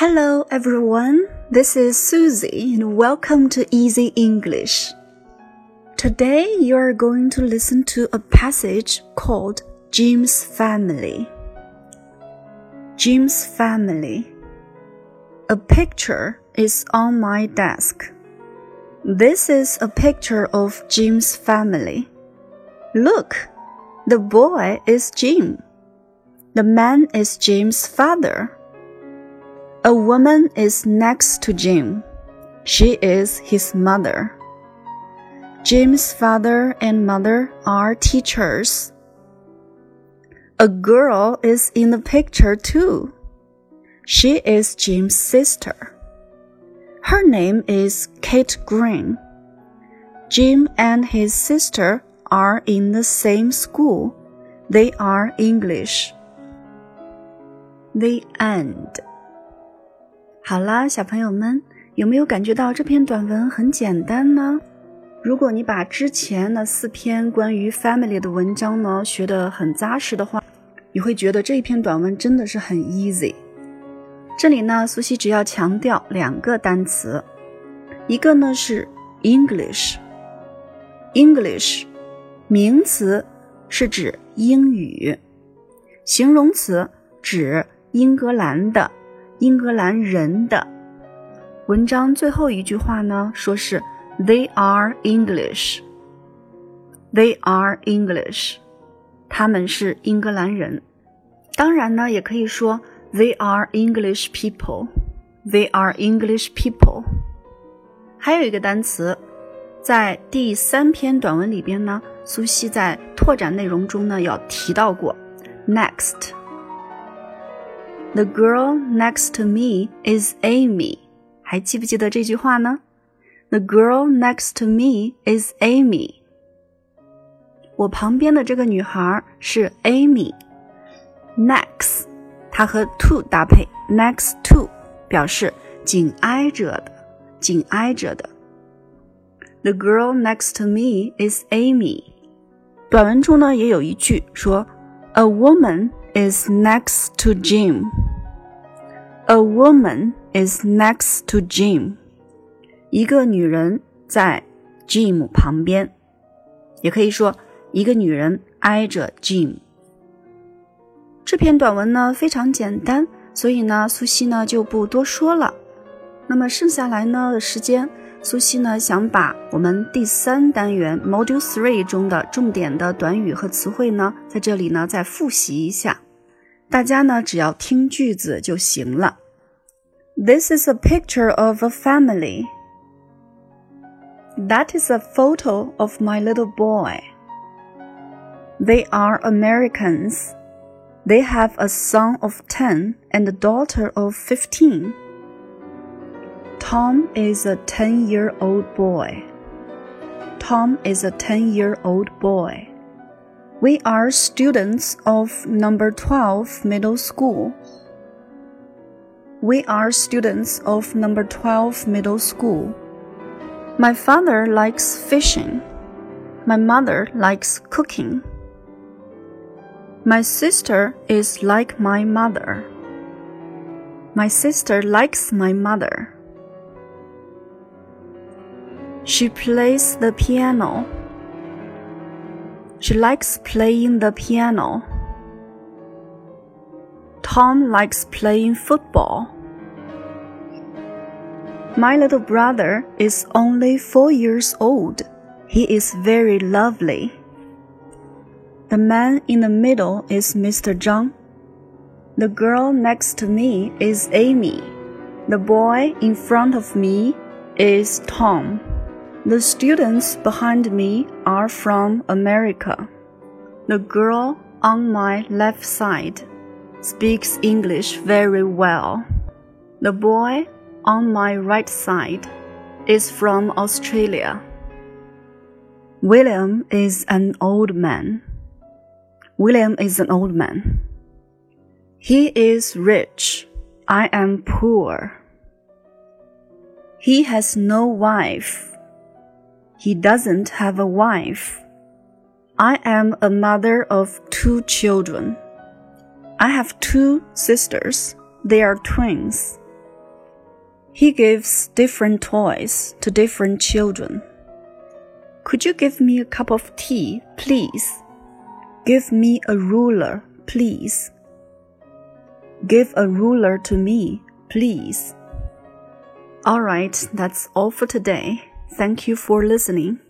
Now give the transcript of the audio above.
Hello, everyone. This is Susie, and welcome to Easy English. Today, you are going to listen to a passage called Jim's Family. Jim's Family. A picture is on my desk. This is a picture of Jim's family. Look, the boy is Jim. The man is Jim's father. A woman is next to Jim. She is his mother. Jim's father and mother are teachers. A girl is in the picture too. She is Jim's sister. Her name is Kate Green. Jim and his sister are in the same school. They are English. The end. 好啦，小朋友们，有没有感觉到这篇短文很简单呢？如果你把之前那四篇关于 family 的文章呢学得很扎实的话，你会觉得这一篇短文真的是很 easy。这里呢，苏西只要强调两个单词，一个呢是 English，English，名词是指英语，形容词指英格兰的。英格兰人的文章最后一句话呢，说是 They are English. They are English. 他们是英格兰人。当然呢，也可以说 They are English people. They are English people. 还有一个单词，在第三篇短文里边呢，苏西在拓展内容中呢，有提到过 next。The girl next to me is Amy。还记不记得这句话呢？The girl next to me is Amy。我旁边的这个女孩是 Amy。Next，它和 to 搭配，next to 表示紧挨着的，紧挨着的。The girl next to me is Amy。短文中呢也有一句说，A woman is next to Jim. A woman is next to Jim. 一个女人在 Jim 旁边，也可以说一个女人挨着 Jim。这篇短文呢非常简单，所以呢苏西呢就不多说了。那么剩下来呢的时间，苏西呢想把我们第三单元 Module Three 中的重点的短语和词汇呢，在这里呢再复习一下。大家呢只要听句子就行了。This is a picture of a family. That is a photo of my little boy. They are Americans. They have a son of 10 and a daughter of 15. Tom is a 10 year old boy. Tom is a 10 year old boy. We are students of number 12 middle school. We are students of number 12 middle school. My father likes fishing. My mother likes cooking. My sister is like my mother. My sister likes my mother. She plays the piano. She likes playing the piano. Tom likes playing football. My little brother is only four years old. He is very lovely. The man in the middle is Mr. Zhang. The girl next to me is Amy. The boy in front of me is Tom. The students behind me are from America. The girl on my left side speaks English very well. The boy on my right side is from Australia. William is an old man. William is an old man. He is rich. I am poor. He has no wife. He doesn't have a wife. I am a mother of two children. I have two sisters. They are twins. He gives different toys to different children. Could you give me a cup of tea, please? Give me a ruler, please. Give a ruler to me, please. Alright, that's all for today. Thank you for listening.